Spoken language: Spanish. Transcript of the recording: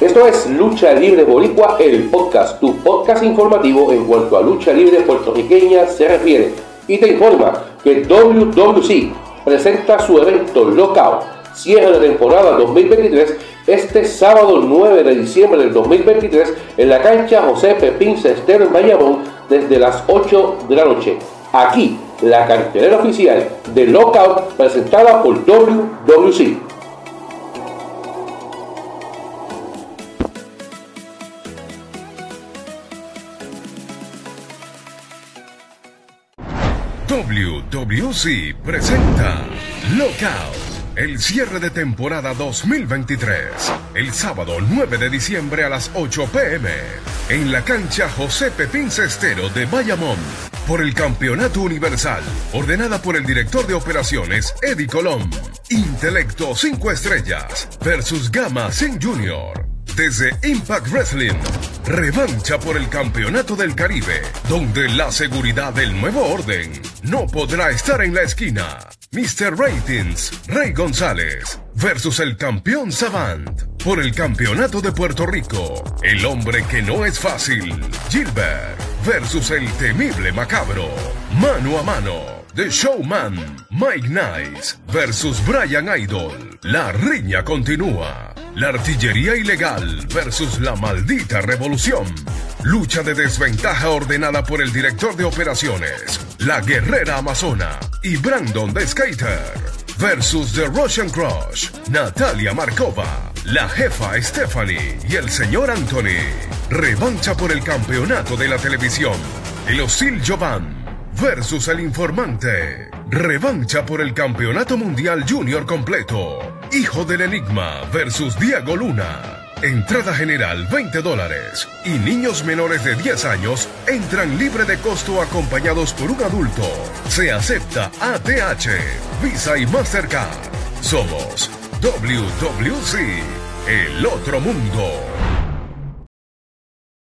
Esto es Lucha Libre Boricua, el podcast, tu podcast informativo en cuanto a lucha libre puertorriqueña se refiere. Y te informa que WWC presenta su evento Lockout, cierre de temporada 2023, este sábado 9 de diciembre del 2023 en la cancha José Pepín Cester en Bayamón desde las 8 de la noche. Aquí, la cartelera oficial de Lockout presentada por WWC. WWC presenta Lockout, el cierre de temporada 2023, el sábado 9 de diciembre a las 8 pm, en la cancha José Pepín Cestero de Bayamón, por el Campeonato Universal, ordenada por el director de operaciones Eddie Colón. Intelecto 5 estrellas versus Gama Sin Junior desde Impact Wrestling. Revancha por el Campeonato del Caribe, donde la seguridad del nuevo orden no podrá estar en la esquina. Mr. Ratings, Rey González, versus el campeón Savant. Por el Campeonato de Puerto Rico, el hombre que no es fácil, Gilbert, versus el temible Macabro. Mano a mano. The Showman, Mike Nice versus Brian Idol. La riña continúa. La artillería ilegal versus la maldita revolución. Lucha de desventaja ordenada por el director de operaciones, la guerrera amazona y Brandon the Skater. Versus The Russian Crush, Natalia Markova, la jefa Stephanie y el señor Anthony. Revancha por el campeonato de la televisión. El Osil Jovan versus el informante. Revancha por el Campeonato Mundial Junior completo. Hijo del Enigma versus Diego Luna. Entrada general 20 dólares y niños menores de 10 años entran libre de costo acompañados por un adulto. Se acepta ATH, Visa y Mastercard. Somos WWC, el otro mundo.